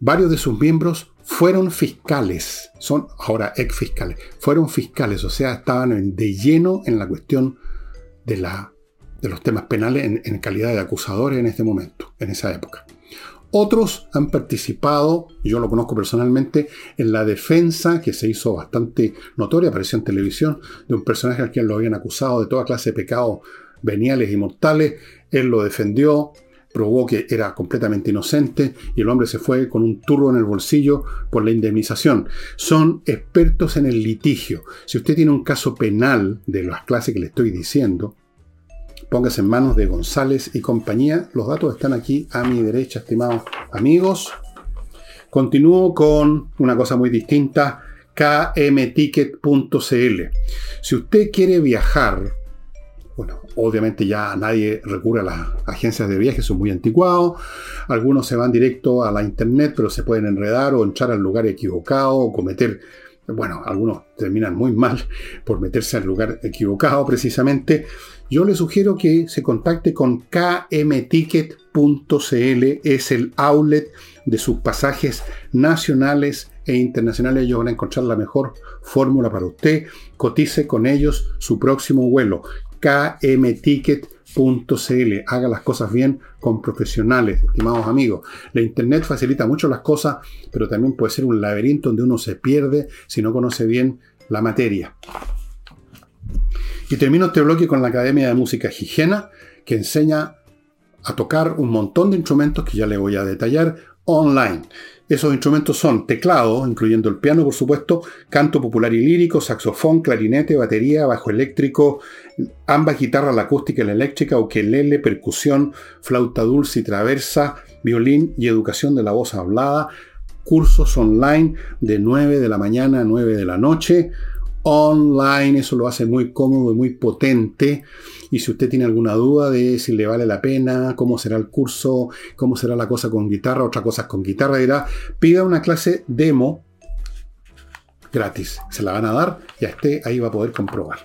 varios de sus miembros fueron fiscales, son ahora ex fiscales, fueron fiscales, o sea, estaban de lleno en la cuestión de, la, de los temas penales en, en, calidad de acusadores en este momento, en esa época. Otros han participado, yo lo conozco personalmente, en la defensa que se hizo bastante notoria, apareció en televisión, de un personaje al quien lo habían acusado de toda clase de pecados veniales y mortales. Él lo defendió, probó que era completamente inocente y el hombre se fue con un turbo en el bolsillo por la indemnización. Son expertos en el litigio. Si usted tiene un caso penal de las clases que le estoy diciendo, póngase en manos de González y compañía. Los datos están aquí a mi derecha, estimados amigos. Continúo con una cosa muy distinta, kmticket.cl. Si usted quiere viajar bueno, obviamente ya nadie recurre a las agencias de viajes, son muy anticuados. Algunos se van directo a la internet, pero se pueden enredar o entrar al lugar equivocado o cometer, bueno, algunos terminan muy mal por meterse al lugar equivocado precisamente. Yo le sugiero que se contacte con kmticket.cl, es el outlet de sus pasajes nacionales e internacionales. Ellos van a encontrar la mejor fórmula para usted. Cotice con ellos su próximo vuelo kmticket.cl. Haga las cosas bien con profesionales, estimados amigos. La Internet facilita mucho las cosas, pero también puede ser un laberinto donde uno se pierde si no conoce bien la materia. Y termino este bloque con la Academia de Música Higiena, que enseña a tocar un montón de instrumentos que ya le voy a detallar online. Esos instrumentos son teclado, incluyendo el piano, por supuesto, canto popular y lírico, saxofón, clarinete, batería, bajo eléctrico, ambas guitarras, la acústica y la eléctrica, ukelele, percusión, flauta dulce y traversa, violín y educación de la voz hablada, cursos online de 9 de la mañana a 9 de la noche, online, eso lo hace muy cómodo y muy potente. Y si usted tiene alguna duda de si le vale la pena, cómo será el curso, cómo será la cosa con guitarra, otra cosa con guitarra, dirá, pida una clase demo gratis. Se la van a dar y a este ahí va a poder comprobar.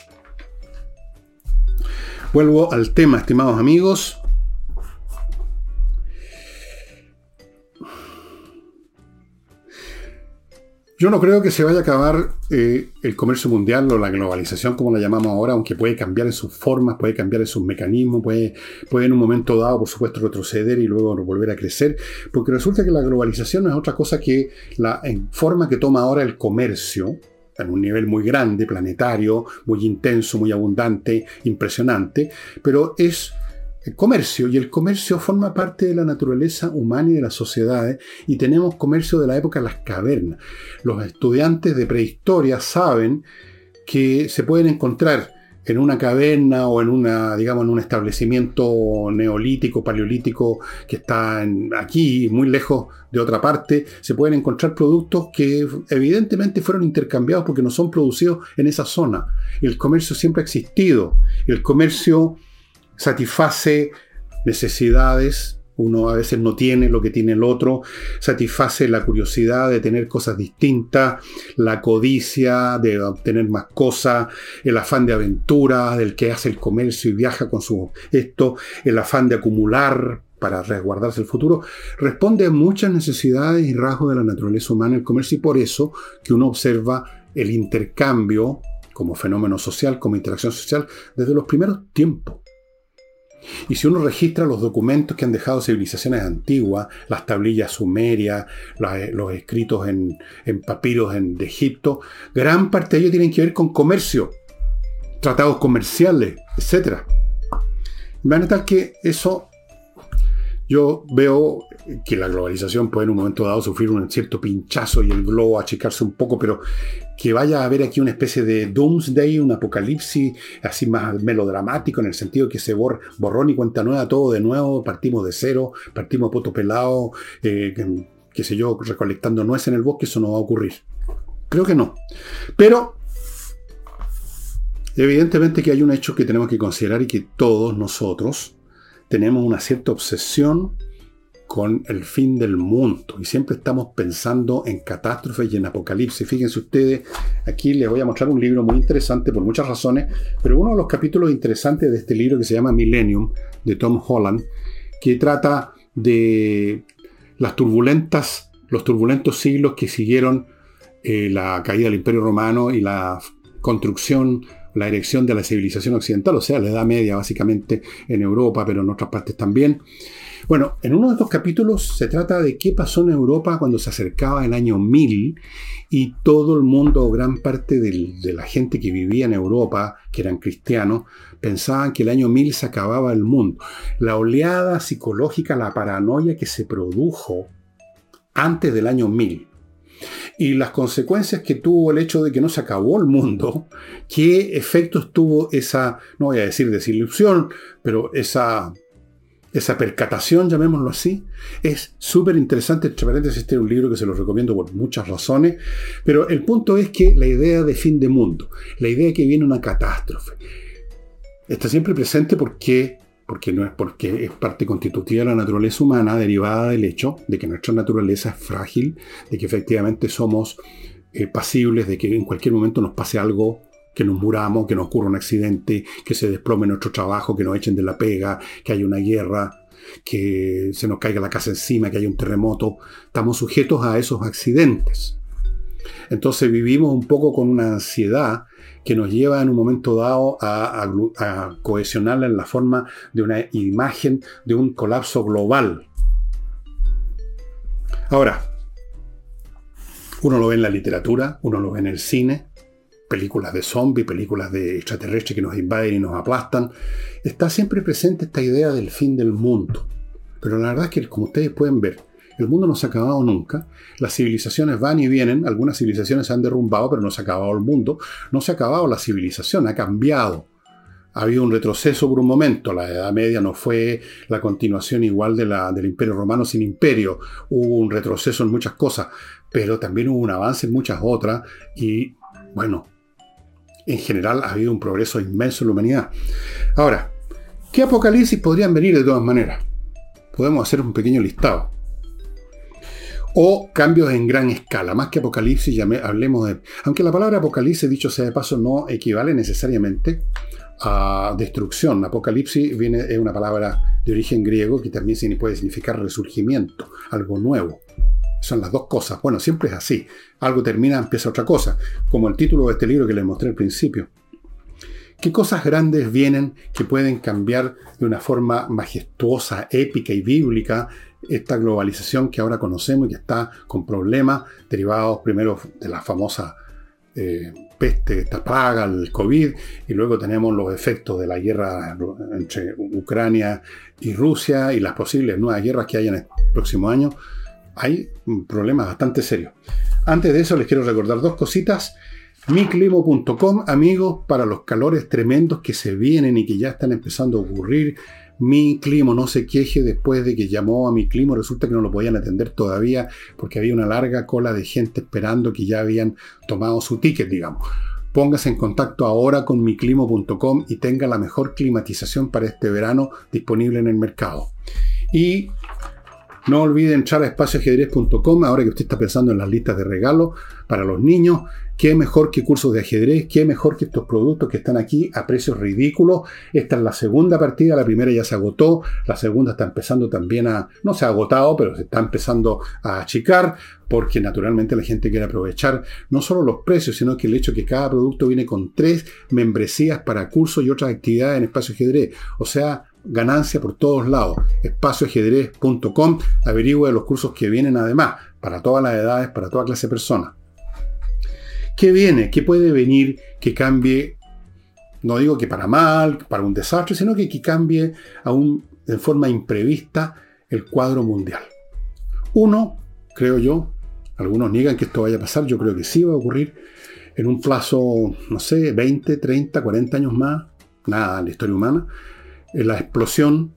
Vuelvo al tema, estimados amigos. Yo no creo que se vaya a acabar eh, el comercio mundial o la globalización, como la llamamos ahora, aunque puede cambiar en sus formas, puede cambiar en sus mecanismos, puede, puede en un momento dado, por supuesto, retroceder y luego volver a crecer, porque resulta que la globalización no es otra cosa que la forma que toma ahora el comercio, en un nivel muy grande, planetario, muy intenso, muy abundante, impresionante, pero es el comercio, y el comercio forma parte de la naturaleza humana y de las sociedades, y tenemos comercio de la época de las cavernas. Los estudiantes de prehistoria saben que se pueden encontrar en una caverna o en una, digamos, en un establecimiento neolítico, paleolítico que está aquí, muy lejos de otra parte, se pueden encontrar productos que evidentemente fueron intercambiados porque no son producidos en esa zona. El comercio siempre ha existido. El comercio satisface necesidades, uno a veces no tiene lo que tiene el otro, satisface la curiosidad de tener cosas distintas, la codicia de obtener más cosas, el afán de aventura del que hace el comercio y viaja con su esto, el afán de acumular para resguardarse el futuro, responde a muchas necesidades y rasgos de la naturaleza humana el comercio y por eso que uno observa el intercambio como fenómeno social, como interacción social, desde los primeros tiempos. Y si uno registra los documentos que han dejado civilizaciones antiguas, las tablillas sumerias, eh, los escritos en, papiros de Egipto, gran parte de ellos tienen que ver con comercio, tratados comerciales, etc. Van a tal que eso yo veo que la globalización puede en un momento dado sufrir un cierto pinchazo y el globo achicarse un poco, pero que vaya a haber aquí una especie de doomsday, un apocalipsis así más melodramático en el sentido que se borrón y cuenta nueva todo de nuevo, partimos de cero, partimos a poto pelado, eh, qué sé yo, recolectando nueces en el bosque, eso no va a ocurrir. Creo que no. Pero evidentemente que hay un hecho que tenemos que considerar y que todos nosotros, tenemos una cierta obsesión con el fin del mundo y siempre estamos pensando en catástrofes y en apocalipsis. Fíjense ustedes, aquí les voy a mostrar un libro muy interesante por muchas razones, pero uno de los capítulos interesantes de este libro que se llama Millennium de Tom Holland, que trata de las turbulentas, los turbulentos siglos que siguieron eh, la caída del Imperio Romano y la construcción la erección de la civilización occidental, o sea, la Edad Media básicamente en Europa, pero en otras partes también. Bueno, en uno de estos capítulos se trata de qué pasó en Europa cuando se acercaba el año 1000 y todo el mundo, gran parte de la gente que vivía en Europa, que eran cristianos, pensaban que el año 1000 se acababa el mundo. La oleada psicológica, la paranoia que se produjo antes del año 1000 y las consecuencias que tuvo el hecho de que no se acabó el mundo, qué efectos tuvo esa, no voy a decir desilusión, pero esa, esa percatación, llamémoslo así, es súper interesante. Entre paréntesis, este es un libro que se lo recomiendo por muchas razones, pero el punto es que la idea de fin de mundo, la idea de que viene una catástrofe, está siempre presente porque porque no es porque es parte constitutiva de la naturaleza humana derivada del hecho de que nuestra naturaleza es frágil, de que efectivamente somos eh, pasibles, de que en cualquier momento nos pase algo, que nos muramos, que nos ocurra un accidente, que se desplome nuestro trabajo, que nos echen de la pega, que haya una guerra, que se nos caiga la casa encima, que haya un terremoto. Estamos sujetos a esos accidentes. Entonces vivimos un poco con una ansiedad que nos lleva en un momento dado a, cohesionarla en la forma de una imagen de un colapso global. Ahora, uno lo ve en la literatura, uno lo ve en el cine, películas de zombies, películas de extraterrestres que nos invaden y nos aplastan. Está siempre presente esta idea del fin del mundo. Pero la verdad es que, como ustedes pueden ver, El mundo no se ha acabado nunca. Las civilizaciones van y vienen. Algunas civilizaciones se han derrumbado, pero no se ha acabado el mundo. No se ha acabado la civilización, ha cambiado. Ha habido un retroceso por un momento. La Edad Media no fue la continuación igual del Imperio Romano sin imperio. Hubo un retroceso en muchas cosas, pero también hubo un avance en muchas otras. Y bueno, en general ha habido un progreso inmenso en la humanidad. Ahora, ¿qué apocalipsis podrían venir de todas maneras? Podemos hacer un pequeño listado. O cambios en gran escala, más que apocalipsis, hablemos de... Aunque la palabra apocalipsis, dicho sea de paso, no equivale necesariamente a destrucción. Apocalipsis viene, es una palabra de origen griego que también puede significar resurgimiento, algo nuevo. Son las dos cosas. Bueno, siempre es así. Algo termina, empieza otra cosa. Como el título de este libro que les mostré al principio. ¿Qué cosas grandes vienen que pueden cambiar de una forma majestuosa, épica y bíblica esta globalización que ahora conocemos y que está con problemas derivados primero de la famosa eh, peste, esta plaga, el COVID, y luego tenemos los efectos de la guerra entre Ucrania y Rusia y las posibles nuevas guerras que hay en el próximo año? hay problemas bastante serios. Antes de eso les quiero recordar dos cositas. Miclimo.com, amigos, para los calores tremendos que se vienen y que ya están empezando a ocurrir. Mi clima no se queje después de que llamó a mi clima. Resulta que no lo podían atender todavía porque había una larga cola de gente esperando que ya habían tomado su ticket, digamos. Póngase en contacto ahora con miclimo.com y tenga la mejor climatización para este verano disponible en el mercado. Y no olviden entrar a espacioajedrez.com ahora que usted está pensando en las listas de regalo para los niños. Qué mejor que cursos de ajedrez, qué mejor que estos productos que están aquí a precios ridículos. Esta es la segunda partida, la primera ya se agotó, la segunda está empezando también a, no se ha agotado, pero se está empezando a achicar, porque naturalmente la gente quiere aprovechar no solo los precios, sino que el hecho que cada producto viene con tres membresías para cursos y otras actividades en espacio ajedrez. O sea, ganancia por todos lados. Espacioajedrez.com, averigüe los cursos que vienen además, para todas las edades, para toda clase de personas. ¿Qué viene? ¿Qué puede venir que cambie? No digo que para mal, para un desastre, sino que, cambie aún de forma imprevista el cuadro mundial. Uno, creo yo, algunos niegan que esto vaya a pasar, yo creo que sí va a ocurrir en un plazo, no sé, 20, 30, 40 años más, nada en la historia humana, la explosión,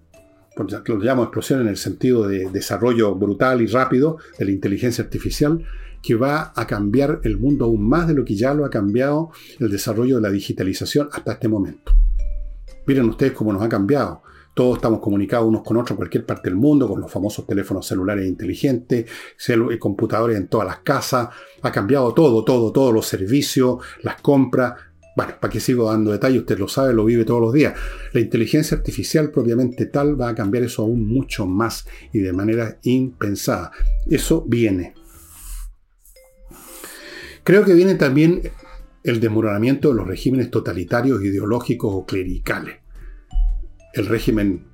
lo llamo explosión en el sentido de desarrollo brutal y rápido de la inteligencia artificial, que va a cambiar el mundo aún más de lo que ya lo ha cambiado el desarrollo de la digitalización hasta este momento. Miren ustedes cómo nos ha cambiado. Todos estamos comunicados unos con otros en cualquier parte del mundo, con los famosos teléfonos celulares inteligentes, eh, computadores en todas las casas. Ha cambiado todo, todo, todos los servicios, las compras. Bueno, ¿para qué sigo dando detalles? Usted lo sabe, lo vive todos los días. La inteligencia artificial propiamente tal va a cambiar eso aún mucho más y de manera impensada. Eso viene. Creo que viene también el desmoronamiento de los regímenes totalitarios, ideológicos o clericales. El régimen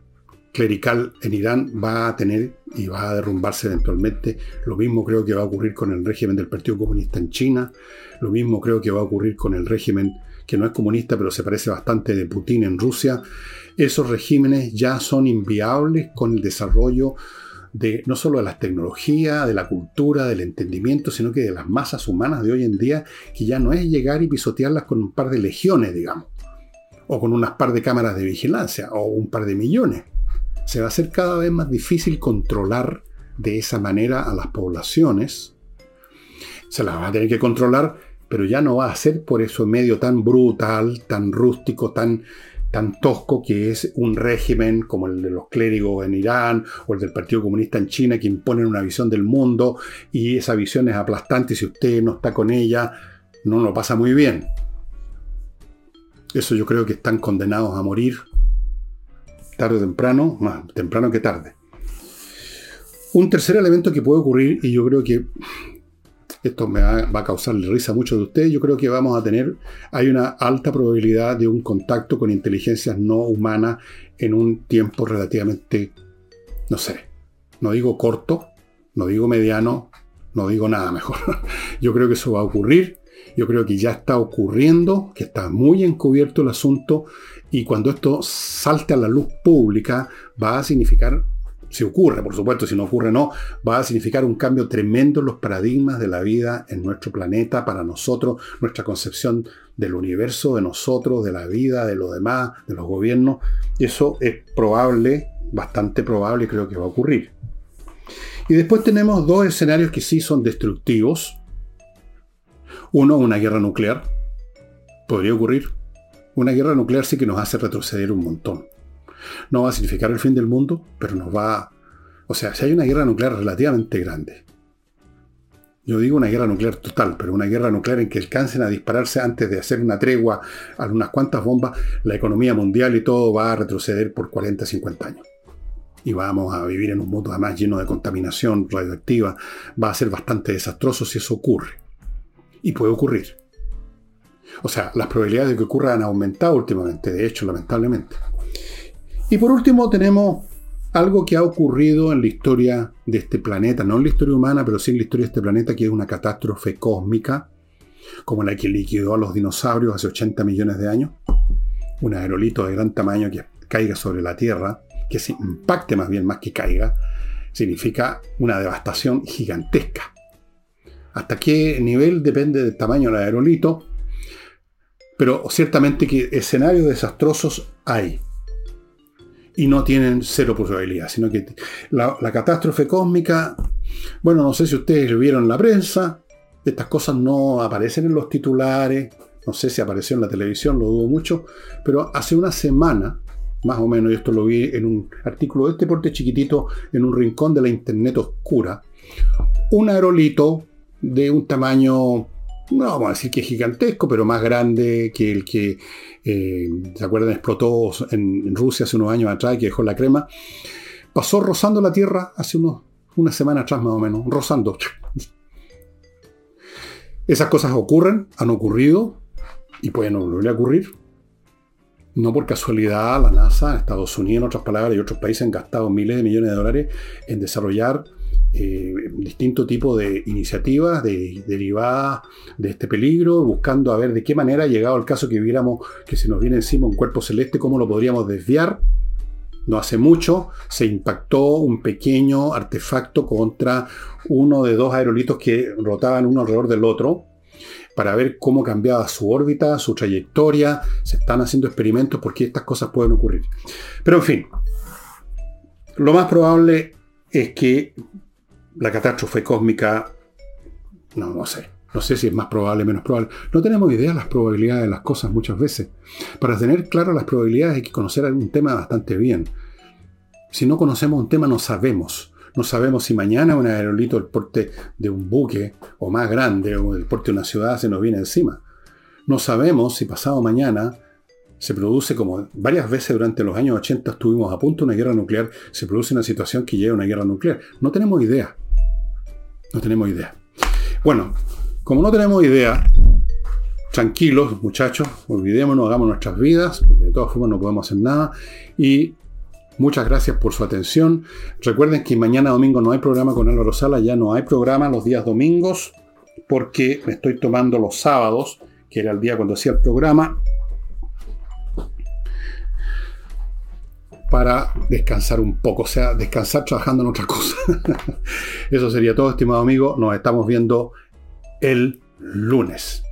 clerical en Irán va a tener y va a derrumbarse eventualmente. Lo mismo creo que va a ocurrir con el régimen del Partido Comunista en China. Lo mismo creo que va a ocurrir con el régimen que no es comunista, pero se parece bastante de Putin en Rusia, esos regímenes ya son inviables con el desarrollo de no solo de las tecnologías, de la cultura, del entendimiento, sino que de las masas humanas de hoy en día, que ya no es llegar y pisotearlas con un par de legiones, digamos, o con unas par de cámaras de vigilancia, o un par de millones. Se va a hacer cada vez más difícil controlar de esa manera a las poblaciones. Se las va a tener que controlar pero ya no va a ser por eso medio tan brutal, tan rústico, tan, tan tosco que es un régimen como el de los clérigos en Irán o el del Partido Comunista en China que imponen una visión del mundo y esa visión es aplastante y si usted no está con ella no lo pasa muy bien. Eso yo creo que están condenados a morir tarde o temprano, más temprano que tarde. Un tercer elemento que puede ocurrir, y yo creo que esto me va, a causar risa a muchos de ustedes, yo creo que vamos a tener, hay una alta probabilidad de un contacto con inteligencias no humanas en un tiempo relativamente, no sé, no digo corto, no digo mediano, no digo nada mejor. Yo creo que eso va a ocurrir, yo creo que ya está ocurriendo, que está muy encubierto el asunto y cuando esto salte a la luz pública va a significar si ocurre, por supuesto, si no ocurre no, va a significar un cambio tremendo en los paradigmas de la vida en nuestro planeta, para nosotros, nuestra concepción del universo, de nosotros, de la vida, de los demás, de los gobiernos. Eso es probable, bastante probable, creo que va a ocurrir. Y después tenemos dos escenarios que sí son destructivos. Uno, una guerra nuclear. Podría ocurrir. Una guerra nuclear sí que nos hace retroceder un montón. No va a significar el fin del mundo, pero nos va... O sea, si hay una guerra nuclear relativamente grande, yo digo una guerra nuclear total, pero una guerra nuclear en que alcancen a dispararse antes de hacer una tregua a unas cuantas bombas, la economía mundial y todo va a retroceder por 40, 50 años. Y vamos a vivir en un mundo además lleno de contaminación radioactiva. Va a ser bastante desastroso si eso ocurre. Y puede ocurrir. O sea, las probabilidades de que ocurra han aumentado últimamente, de hecho, lamentablemente. Y por último tenemos algo que ha ocurrido en la historia de este planeta, no en la historia humana, pero sí en la historia de este planeta, que es una catástrofe cósmica, como la que liquidó a los dinosaurios hace 80 millones de años. Un aerolito de gran tamaño que caiga sobre la Tierra, que se impacte más bien más que caiga, significa una devastación gigantesca. ¿Hasta qué nivel depende del tamaño del aerolito? Pero ciertamente que escenarios desastrosos hay y no tienen cero probabilidad, sino que la, catástrofe cósmica, bueno, no sé si ustedes lo vieron en la prensa, estas cosas no aparecen en los titulares, no sé si apareció en la televisión, lo dudo mucho, pero hace una semana, más o menos, y esto lo vi en un artículo de este porte chiquitito, en un rincón de la internet oscura, un aerolito de un tamaño no vamos a decir que es gigantesco, pero más grande que el que, eh, ¿se acuerdan? Explotó en, Rusia hace unos años atrás y que dejó la crema. Pasó rozando la Tierra hace unos, una semana atrás más o menos, rozando. Esas cosas ocurren, han ocurrido y pueden volver a ocurrir. No por casualidad la NASA, Estados Unidos, en otras palabras, y otros países han gastado miles de millones de dólares en desarrollar eh, distinto tipo de iniciativas de, derivadas de este peligro, buscando a ver de qué manera, llegado al caso que viéramos que se nos viene encima un cuerpo celeste, cómo lo podríamos desviar. No hace mucho se impactó un pequeño artefacto contra uno de dos aerolitos que rotaban uno alrededor del otro para ver cómo cambiaba su órbita, su trayectoria. Se están haciendo experimentos porque estas cosas pueden ocurrir. Pero en fin, lo más probable es que la catástrofe cósmica, no, no sé. No sé si es más probable o menos probable. No tenemos idea de las probabilidades de las cosas muchas veces. Para tener claro las probabilidades hay que conocer un tema bastante bien. Si no conocemos un tema no sabemos. No sabemos si mañana un aerolito del porte de un buque o más grande o del porte de una ciudad se nos viene encima. No sabemos si pasado mañana se produce como varias veces durante los años 80 estuvimos a punto de una guerra nuclear, se produce una situación que lleva a una guerra nuclear. No tenemos idea. No tenemos idea. Bueno, como no tenemos idea, tranquilos muchachos, olvidémonos, hagamos nuestras vidas, porque de todas formas no podemos hacer nada. Y muchas gracias por su atención. Recuerden que mañana domingo no hay programa con Álvaro Sala, ya no hay programa los días domingos, porque me estoy tomando los sábados, que era el día cuando hacía el programa, para descansar un poco, o sea, descansar trabajando en otra cosa. Eso sería todo, estimado amigo. Nos estamos viendo el lunes.